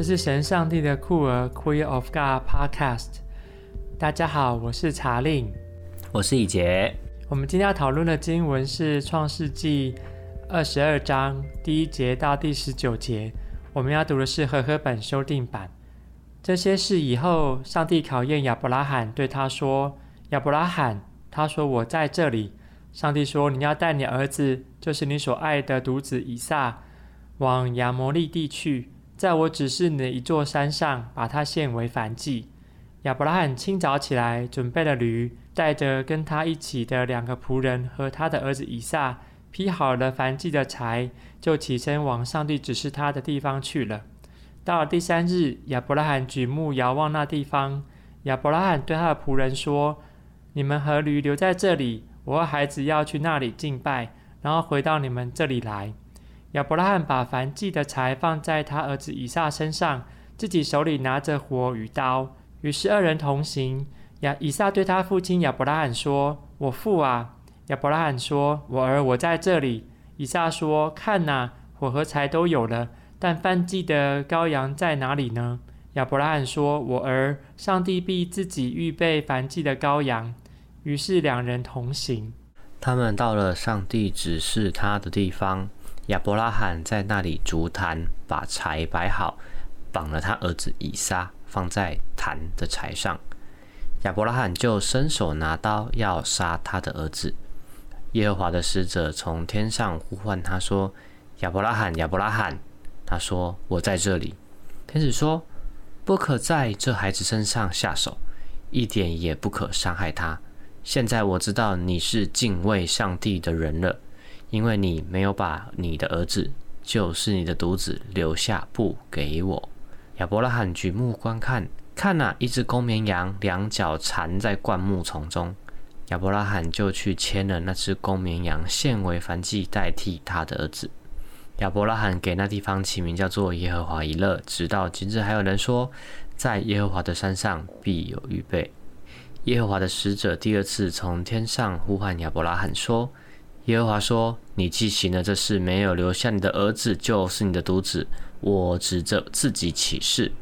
这是神上帝的酷儿 Queer of God Podcast。大家好，我是查令，我是以杰。我们今天要讨论的经文是创世纪二十二章第一节到第十九节。我们要读的是和合本修订版。这些事以后，上帝考验亚伯拉罕，对他说：“亚伯拉罕。”他说：“我在这里。”上帝说：“你要带你儿子，就是你所爱的独子以撒，往亚摩利地去，在我指示你的一座山上，把它献为燔祭。”亚伯拉罕清早起来，准备了驴，带着跟他一起的两个仆人和他的儿子以撒，劈好了燔祭的柴，就起身往上帝指示他的地方去了。到了第三日，亚伯拉罕举目遥望那地方，亚伯拉罕对他的仆人说：“你们和驴留在这里。”我和孩子要去那里敬拜，然后回到你们这里来。亚伯拉罕把燔祭的柴放在他儿子以撒身上，自己手里拿着火与刀。于是二人同行。亚以撒对他父亲亚伯拉罕说：“我父啊！”亚伯拉罕说：“我儿，我在这里。”以撒说：“看哪，火和柴都有了，但燔祭的羔羊在哪里呢？”亚伯拉罕说：“我儿，上帝必自己预备燔祭的羔羊。”于是两人同行。他们到了上帝指示他的地方，亚伯拉罕在那里竹坛，把柴摆好，绑了他儿子以撒，放在坛的柴上。亚伯拉罕就伸手拿刀要杀他的儿子。耶和华的使者从天上呼唤他说：“亚伯拉罕，亚伯拉罕。”他说：“我在这里。”天使说：“不可在这孩子身上下手，一点也不可伤害他。”现在我知道你是敬畏上帝的人了，因为你没有把你的儿子，就是你的独子，留下不给我。亚伯拉罕举目观看，看哪，一只公绵羊，两脚缠在灌木丛中。亚伯拉罕就去牵了那只公绵羊，献为燔祭，代替他的儿子。亚伯拉罕给那地方起名叫做耶和华以勒，直到今日还有人说，在耶和华的山上必有预备。耶和华的使者第二次从天上呼唤亚伯拉罕说：“耶和华说，你既行了这事，没有留下你的儿子，就是你的独子，我指着自己起誓，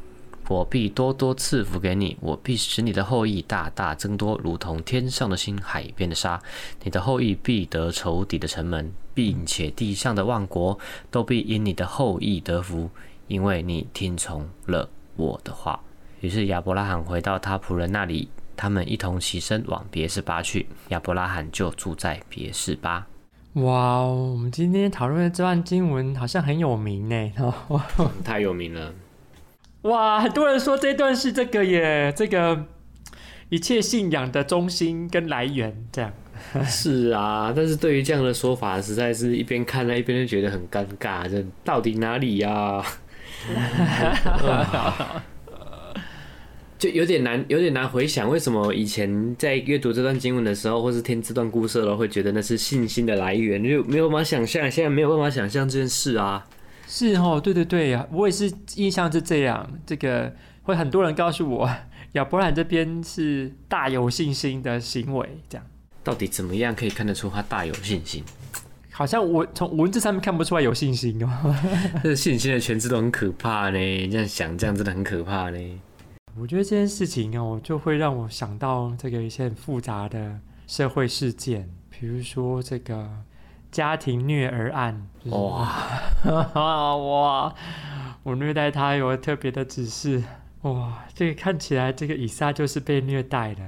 我必多多赐福给你，我必使你的后裔大大增多，如同天上的星、海边的沙。你的后裔必得仇敌的城门，并且地上的万国都必因你的后裔得福，因为你听从了我的话。”于是亚伯拉罕回到他仆人那里。他们一同起身往别是巴去，亚伯拉罕就住在别是巴。哇，我们今天讨论的这段经文好像很有名呢，太有名了。哇，很多人说这段是这个耶，这个一切信仰的中心跟来源，这样。是啊，但是对于这样的说法，实在是一边看呢一边就觉得很尴尬，这到底哪里呀？就有点难，有点难回想，为什么以前在阅读这段经文的时候，或是听这段故事的时候，会觉得那是信心的来源，就没有办法想象，现在没有办法想象这件事啊。是哦，对对对，我也是印象是这样。这个会很多人告诉我，亚伯兰这边是大有信心的行为，这样。到底怎么样可以看得出他大有信心？好像我从文字上面看不出来有信心哦。这信心的诠释都很可怕呢，这样想，这样真的很可怕呢。我觉得这件事情哦，就会让我想到这个一些很复杂的社会事件，比如说这个家庭虐儿案。就是、哇哇！我虐待他有特别的指示。哇，这个看起来这个以撒就是被虐待的。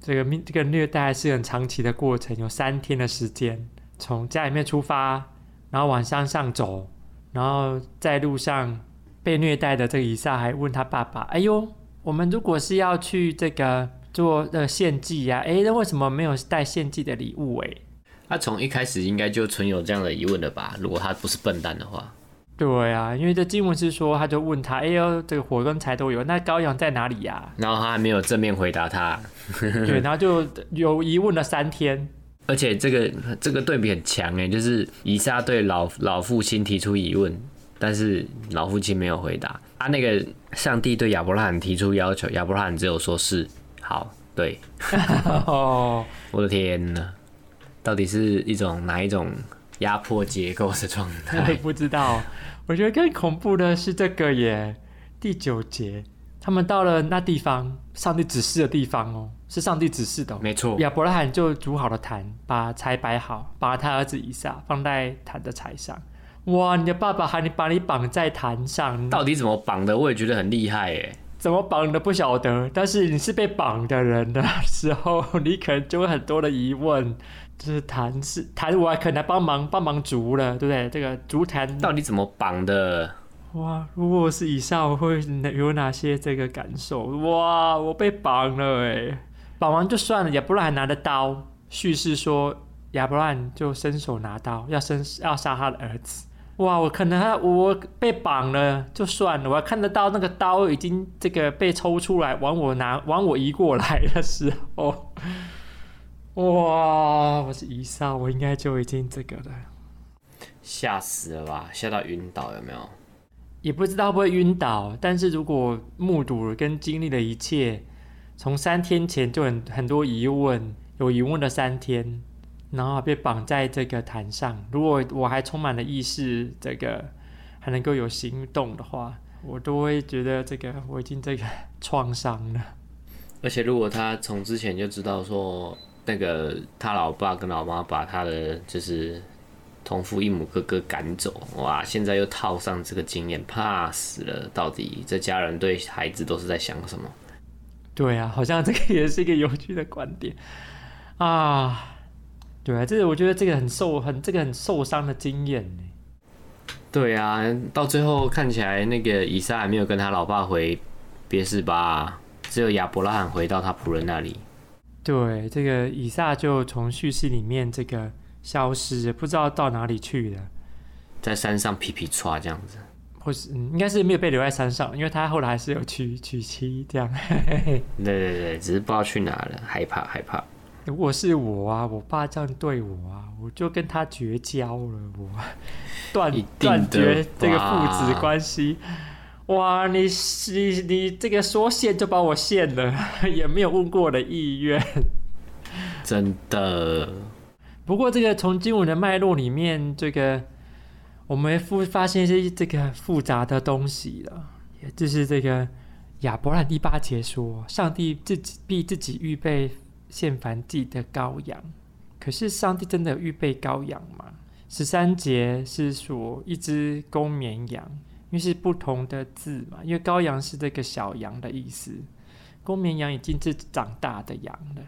这个这个虐待是很长期的过程，有三天的时间，从家里面出发，然后往山上走，然后在路上被虐待的这个以撒还问他爸爸：“哎呦。”我们如果是要去这个做呃献祭呀，诶，那为什么没有带献祭的礼物？哎，他从一开始应该就存有这样的疑问了吧？如果他不是笨蛋的话。对啊，因为这经文是说，他就问他，哎呦，这个火跟柴都有，那羔羊在哪里呀？然后他还没有正面回答他。对，然后就有疑问了三天。而且这个这个对比很强哎，就是以撒对老老父亲提出疑问。但是老父亲没有回答。啊，那个上帝对亚伯拉罕提出要求，亚伯拉罕只有说是好。对，哦，我的天呐，到底是一种哪一种压迫结构的状态？不知道。我觉得更恐怖的是这个耶。第九节，他们到了那地方，上帝指示的地方哦，是上帝指示的哦，没错。亚伯拉罕就煮好了坛，把柴摆好，把他儿子以撒放在坛的柴上。哇，你的爸爸喊你把你绑在坛上，到底怎么绑的？我也觉得很厉害耶。怎么绑的不晓得，但是你是被绑的人的时候，你可能就会很多的疑问，就是坛是坛，我还可能帮忙帮忙竹了，对不对？这个竹坛到底怎么绑的？哇，如果是以上，我会有哪些这个感受？哇，我被绑了哎，绑完就算了，亚伯拉罕拿着刀，叙事说亚伯拉罕就伸手拿刀，要伸要杀他的儿子。哇，我可能我被绑了就算了，我要看得到那个刀已经这个被抽出来往我拿往我移过来的时候，哇，我是以上，我应该就已经这个了，吓死了吧，吓到晕倒有没有？也不知道会不会晕倒，但是如果目睹了跟经历了一切，从三天前就很很多疑问，有疑问的三天。然后被绑在这个坛上。如果我还充满了意识，这个还能够有行动的话，我都会觉得这个我已经这个创伤了。而且如果他从之前就知道说，那个他老爸跟老妈把他的就是同父异母哥哥赶走，哇！现在又套上这个经验，怕死了。到底这家人对孩子都是在想什么？对啊，好像这个也是一个有趣的观点啊。对啊，这个我觉得这个很受很这个很受伤的经验呢。对啊，到最后看起来那个以撒还没有跟他老爸回别是吧，只有亚伯拉罕回到他仆人那里。对，这个以撒就从叙事里面这个消失，不知道到哪里去了，在山上皮皮剉这样子，或是、嗯、应该是没有被留在山上，因为他后来还是有娶娶妻这样。对对对，只是不知道去哪了，害怕害怕。如果是我啊，我爸这样对我啊，我就跟他绝交了，我 断断绝这个父子关系。哇，你你你这个说献就把我献了，也没有问过我的意愿，真的。不过这个从经文的脉络里面，这个我们复发现一些这个复杂的东西了，也就是这个亚伯兰第八节说，上帝自己必自己预备。献燔祭的羔羊，可是上帝真的有预备羔羊吗？十三节是说一只公绵羊，因为是不同的字嘛，因为羔羊是这个小羊的意思，公绵羊已经是长大的羊了。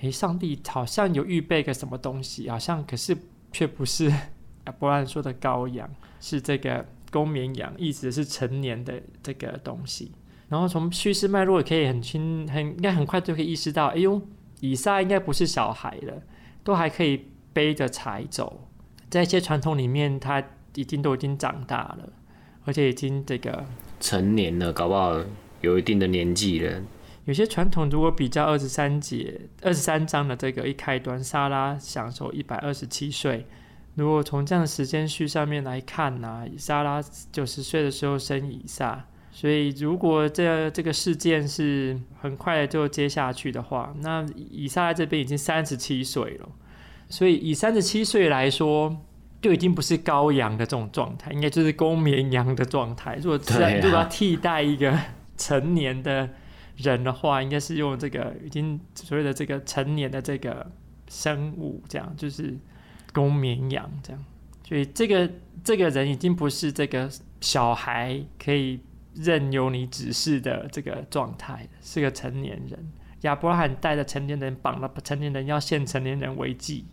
诶，上帝好像有预备个什么东西，好像可是却不是 亚伯兰说的羔羊，是这个公绵羊，意思是成年的这个东西。然后从叙事脉络可以很轻，很应该很快就可以意识到，哎呦。以撒应该不是小孩了，都还可以背着柴走。在一些传统里面，他已经都已经长大了，而且已经这个成年了，搞不好有一定的年纪了。有些传统如果比较二十三节、二十三章的这个一开端，莎拉享受一百二十七岁。如果从这样的时间序上面来看呢、啊，撒拉九十岁的时候生以撒。所以，如果这这个事件是很快就接下去的话，那以撒这边已经三十七岁了。所以，以三十七岁来说，就已经不是羔羊的这种状态，应该就是公绵羊的状态。如果如果要替代一个成年的人的话，应该是用这个已经所谓的这个成年的这个生物，这样就是公绵羊这样。所以，这个这个人已经不是这个小孩可以。任由你指示的这个状态，是个成年人。亚伯拉罕带着成年人绑了成年人，要献成年人为祭，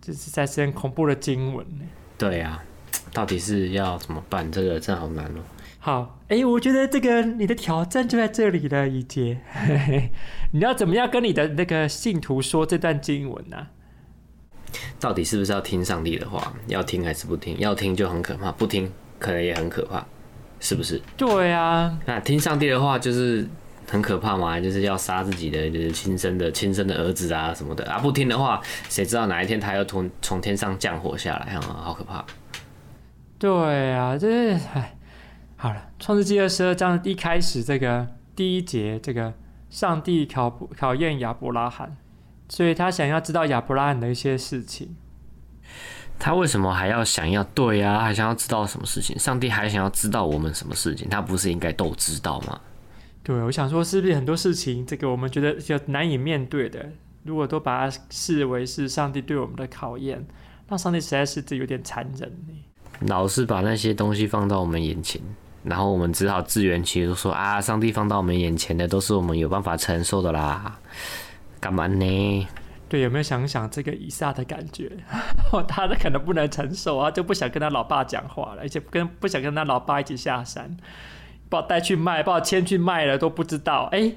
这是在是很恐怖的经文呢。对啊，到底是要怎么办？这个真好难哦。好，哎、欸，我觉得这个你的挑战就在这里了，一杰。你要怎么样跟你的那个信徒说这段经文呢、啊？到底是不是要听上帝的话？要听还是不听？要听就很可怕，不听可能也很可怕。是不是？对啊，那听上帝的话就是很可怕嘛，就是要杀自己的就是亲生的亲生的儿子啊什么的啊！不听的话，谁知道哪一天他又从从天上降火下来啊？好可怕！对啊，这是哎，好了，《创世纪》二十二章一开始这个第一节，这个上帝考考验亚伯拉罕，所以他想要知道亚伯拉罕的一些事情。他为什么还要想要？对啊，还想要知道什么事情？上帝还想要知道我们什么事情？他不是应该都知道吗？对，我想说，是不是很多事情，这个我们觉得就难以面对的，如果都把它视为是上帝对我们的考验，那上帝实在是这有点残忍。老是把那些东西放到我们眼前，然后我们只好自圆其说，说啊，上帝放到我们眼前的都是我们有办法承受的啦，干嘛呢？对，有没有想想这个以撒的感觉？他可能不能承受啊，就不想跟他老爸讲话了，而且跟不想跟他老爸一起下山，把我带去卖，把我牵去卖了都不知道。哎，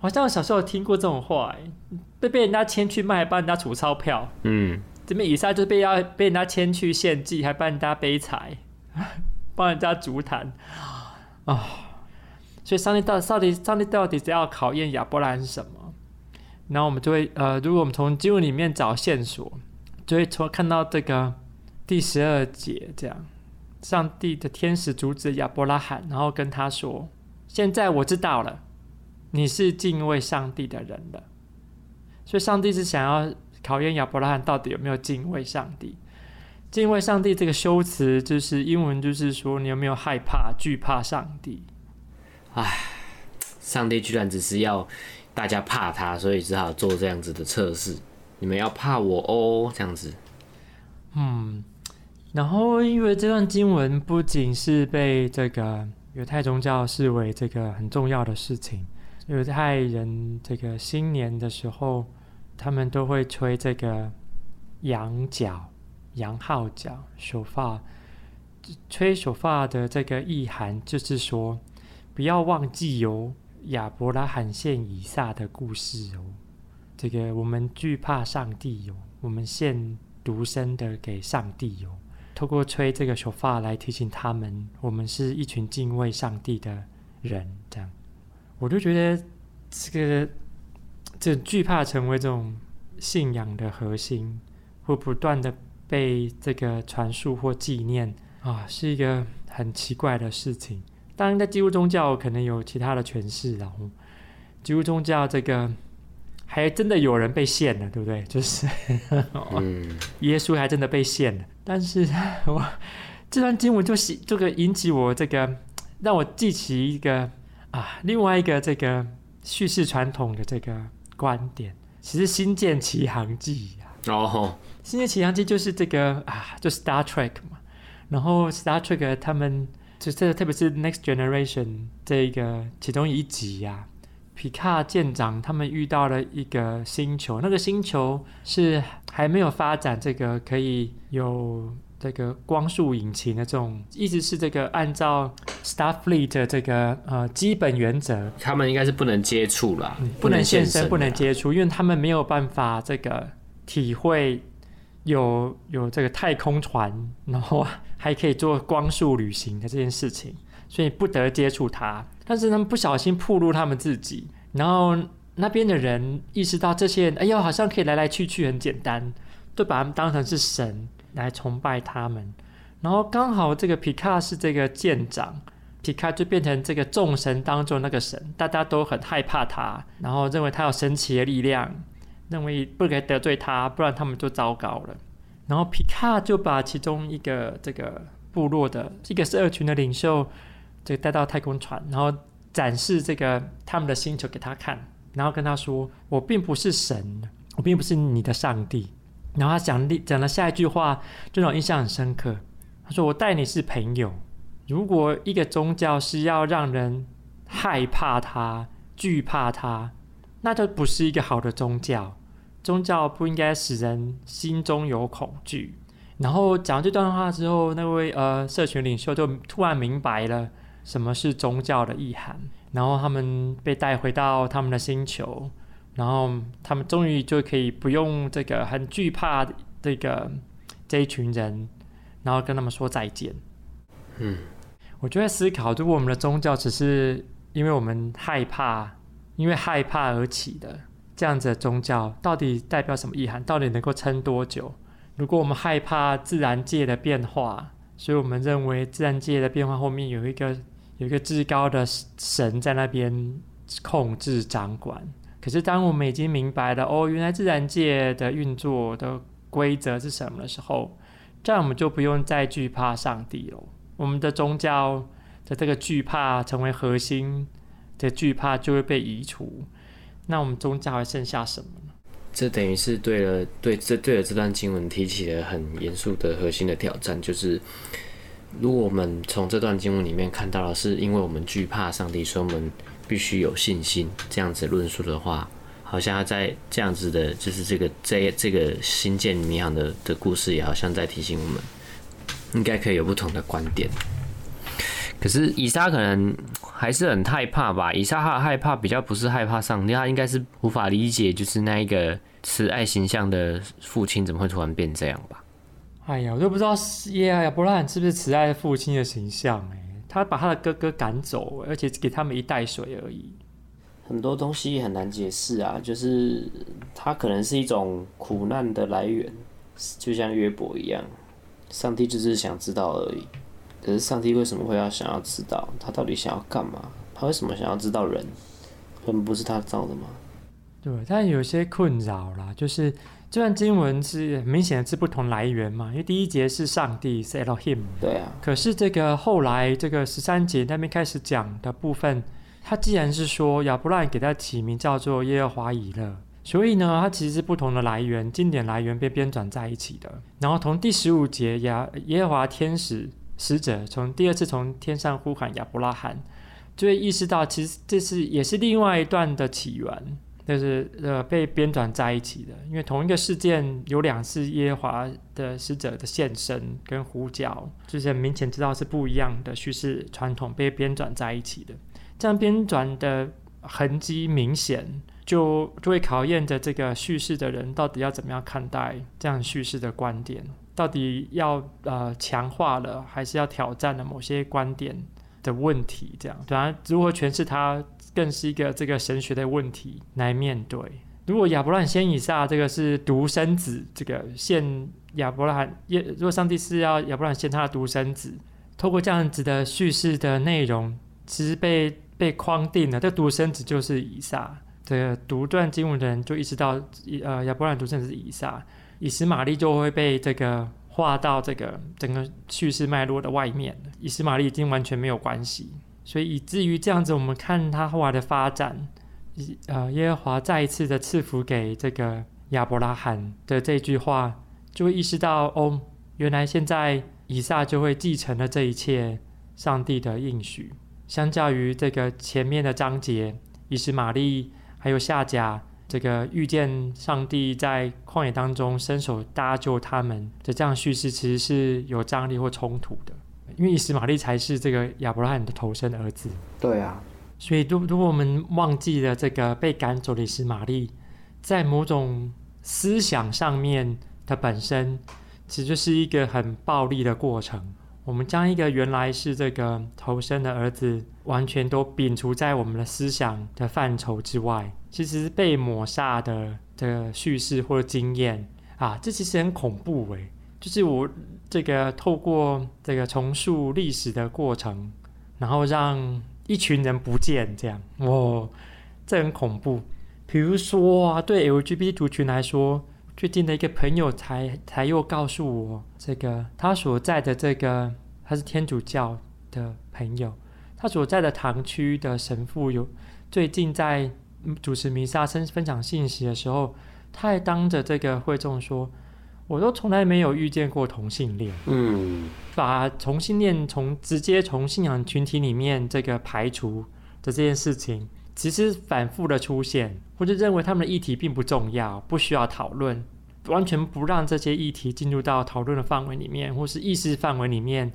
好像我小时候听过这种话，哎，被被人家牵去卖，帮人家储钞票。嗯，这边以撒就被要被人家牵去献祭，还帮人家背财，帮人家足坛啊。所以上帝到到底上帝到底是要考验亚伯兰是什么？然后我们就会呃，如果我们从经文里面找线索，就会从看到这个第十二节这样，上帝的天使阻止亚伯拉罕，然后跟他说：“现在我知道了，你是敬畏上帝的人了。”所以上帝是想要考验亚伯拉罕到底有没有敬畏上帝。敬畏上帝这个修辞就是英文，就是说你有没有害怕、惧怕上帝？唉，上帝居然只是要。大家怕他，所以只好做这样子的测试。你们要怕我哦，这样子。嗯，然后因为这段经文不仅是被这个犹太宗教视为这个很重要的事情，犹太人这个新年的时候，他们都会吹这个羊角、羊号角、手发。吹手发的这个意涵就是说，不要忘记哦。亚伯拉罕献以撒的故事哦，这个我们惧怕上帝哦，我们献独生的给上帝哦，透过吹这个手发来提醒他们，我们是一群敬畏上帝的人。这样，我就觉得这个这惧怕成为这种信仰的核心，会不断的被这个传述或纪念啊，是一个很奇怪的事情。当然，在基督宗教可能有其他的诠释，然后基督宗教这个还真的有人被献了，对不对？就是，嗯、耶稣还真的被献了。但是 我这段经文就是这个引起我这个让我记起一个啊，另外一个这个叙事传统的这个观点，其实《星舰奇航记》啊，哦，《星舰奇航记》就是这个啊，就 Star Trek 嘛，然后 Star Trek 他们。就这，特别是 Next Generation 这一个其中一集呀、啊，皮卡舰长他们遇到了一个星球，那个星球是还没有发展这个可以有这个光速引擎的这种，一直是这个按照 Starfleet 的这个呃基本原则，他们应该是不能接触了，不能现身，不能接触，因为他们没有办法这个体会有有这个太空船，然后。还可以做光速旅行的这件事情，所以不得接触他。但是他们不小心暴露他们自己，然后那边的人意识到这些人，哎呦，好像可以来来去去很简单，都把他们当成是神来崇拜他们。然后刚好这个皮卡是这个舰长，皮卡就变成这个众神当中那个神，大家都很害怕他，然后认为他有神奇的力量，认为不可以得罪他，不然他们就糟糕了。然后皮卡就把其中一个这个部落的一个是二群的领袖，就带到太空船，然后展示这个他们的星球给他看，然后跟他说：“我并不是神，我并不是你的上帝。”然后他讲讲了下一句话，这种印象很深刻。他说：“我带你是朋友。如果一个宗教是要让人害怕他、惧怕他，那就不是一个好的宗教。”宗教不应该使人心中有恐惧。然后讲这段话之后，那位呃社群领袖就突然明白了什么是宗教的意涵。然后他们被带回到他们的星球，然后他们终于就可以不用这个很惧怕这个这一群人，然后跟他们说再见。嗯，我就在思考，如果我们的宗教只是因为我们害怕，因为害怕而起的。这样子的宗教到底代表什么意涵？到底能够撑多久？如果我们害怕自然界的变化，所以我们认为自然界的变化后面有一个有一个至高的神在那边控制掌管。可是当我们已经明白了哦，原来自然界的运作的规则是什么的时候，这样我们就不用再惧怕上帝了。我们的宗教的这个惧怕成为核心的惧怕就会被移除，那我们宗教还剩下什么呢？这等于是对了，对这对了这段经文提起了很严肃的核心的挑战，就是如果我们从这段经文里面看到了是因为我们惧怕上帝，所以我们必须有信心，这样子论述的话，好像在这样子的，就是这个这这个新建迷航的的故事，也好像在提醒我们，应该可以有不同的观点。可是以撒可能还是很害怕吧？以撒他害怕比较不是害怕上帝，他应该是无法理解，就是那一个慈爱形象的父亲怎么会突然变这样吧？哎呀，我都不知道耶亚伯拉罕是不是慈爱父亲的形象哎，他把他的哥哥赶走，而且给他们一袋水而已。很多东西很难解释啊，就是他可能是一种苦难的来源，就像约伯一样，上帝就是想知道而已。可是上帝为什么会要想要知道？他到底想要干嘛？他为什么想要知道人？人不是他造的吗？对，但有些困扰啦，就是这段经文是很明显的是不同来源嘛。因为第一节是上帝是 Elohim，对啊。可是这个后来这个十三节那边开始讲的部分，他既然是说亚伯拉罕给他起名叫做耶和华以勒，所以呢，它其实是不同的来源，经典来源被编纂在一起的。然后从第十五节亚耶和华天使。使者从第二次从天上呼喊亚伯拉罕，就会意识到其实这是也是另外一段的起源，就是呃被编纂在一起的。因为同一个事件有两次耶和华的使者的现身跟呼叫，就是明显知道是不一样的叙事传统被编纂在一起的。这样编纂的痕迹明显，就就会考验着这个叙事的人到底要怎么样看待这样叙事的观点。到底要呃强化了，还是要挑战了某些观点的问题？这样，当然如何诠释它，更是一个这个神学的问题来面对。如果亚伯兰先以撒这个是独生子，这个献亚伯拉罕，如果上帝是要亚伯兰先他的独生子，透过这样子的叙事的内容，其实被被框定了，这独生子就是以撒。这个独断经文的人就意识到，呃，亚伯兰独生子是以撒。以实玛利就会被这个划到这个整个叙事脉络的外面，以实玛利已经完全没有关系，所以以至于这样子，我们看他后来的发展，呃，耶和华再一次的赐福给这个亚伯拉罕的这句话，就会意识到哦，原来现在以撒就会继承了这一切上帝的应许，相较于这个前面的章节，以实玛利还有夏甲。这个遇见上帝在旷野当中伸手搭救他们的这样叙事，其实是有张力或冲突的，因为以实玛利才是这个亚伯拉罕的头生的儿子。对啊，所以如如果我们忘记了这个被赶走的以实玛利，在某种思想上面的本身，其实就是一个很暴力的过程。我们将一个原来是这个头生的儿子，完全都摒除在我们的思想的范畴之外。其实被抹煞的这个叙事或者经验啊，这其实很恐怖诶。就是我这个透过这个重塑历史的过程，然后让一群人不见，这样哦，这很恐怖。比如说啊，对 LGBT 族群来说，最近的一个朋友才才又告诉我，这个他所在的这个他是天主教的朋友，他所在的堂区的神父有最近在。主持弥撒、分分享信息的时候，他还当着这个会众说：“我都从来没有遇见过同性恋。”嗯，把同性恋从直接从信仰群体里面这个排除的这件事情，其实反复的出现，或者认为他们的议题并不重要，不需要讨论，完全不让这些议题进入到讨论的范围里面，或是意识范围里面，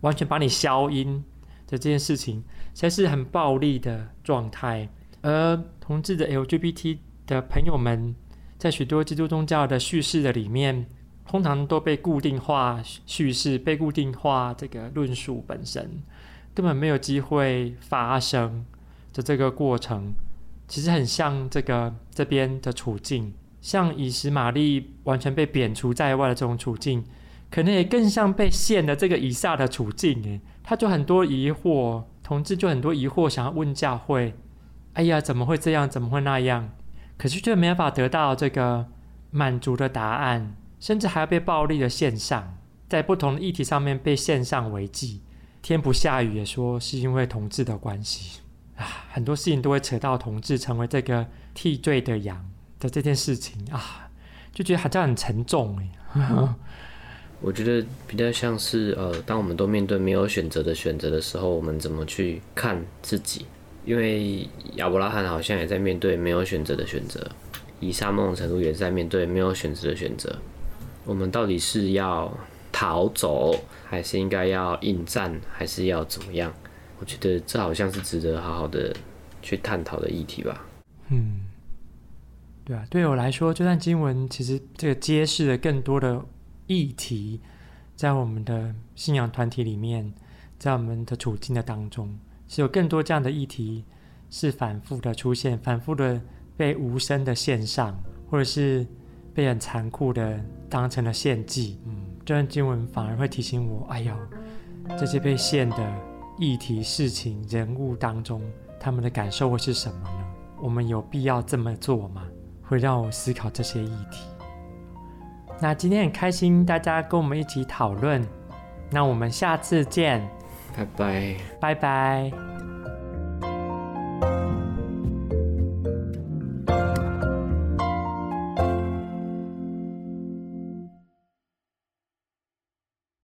完全把你消音的这件事情，才是很暴力的状态。而同志的 LGBT 的朋友们，在许多基督宗教的叙事的里面，通常都被固定化叙事，被固定化这个论述本身，根本没有机会发生的这个过程，其实很像这个这边的处境，像以实玛利完全被贬除在外的这种处境，可能也更像被陷的这个以撒的处境。诶，他就很多疑惑，同志就很多疑惑，想要问教会。哎呀，怎么会这样？怎么会那样？可是却没办法得到这个满足的答案，甚至还要被暴力的献上。在不同的议题上面被献上为祭。天不下雨也说是因为同志的关系啊，很多事情都会扯到同志成为这个替罪的羊的这件事情啊，就觉得好像很沉重哎。我觉得比较像是呃，当我们都面对没有选择的选择的时候，我们怎么去看自己？因为亚伯拉罕好像也在面对没有选择的选择，以撒某种程度也在面对没有选择的选择。我们到底是要逃走，还是应该要应战，还是要怎么样？我觉得这好像是值得好好的去探讨的议题吧。嗯，对啊，对我来说，这段经文其实这个揭示了更多的议题，在我们的信仰团体里面，在我们的处境的当中，是有更多这样的议题是反复的出现，反复的被无声的献上，或者是被很残酷的当成了献祭。嗯。这段经文反而会提醒我：哎呦，这些被献的议题、事情、人物当中，他们的感受会是什么呢？我们有必要这么做吗？会让我思考这些议题。那今天很开心，大家跟我们一起讨论。那我们下次见，拜拜，拜拜。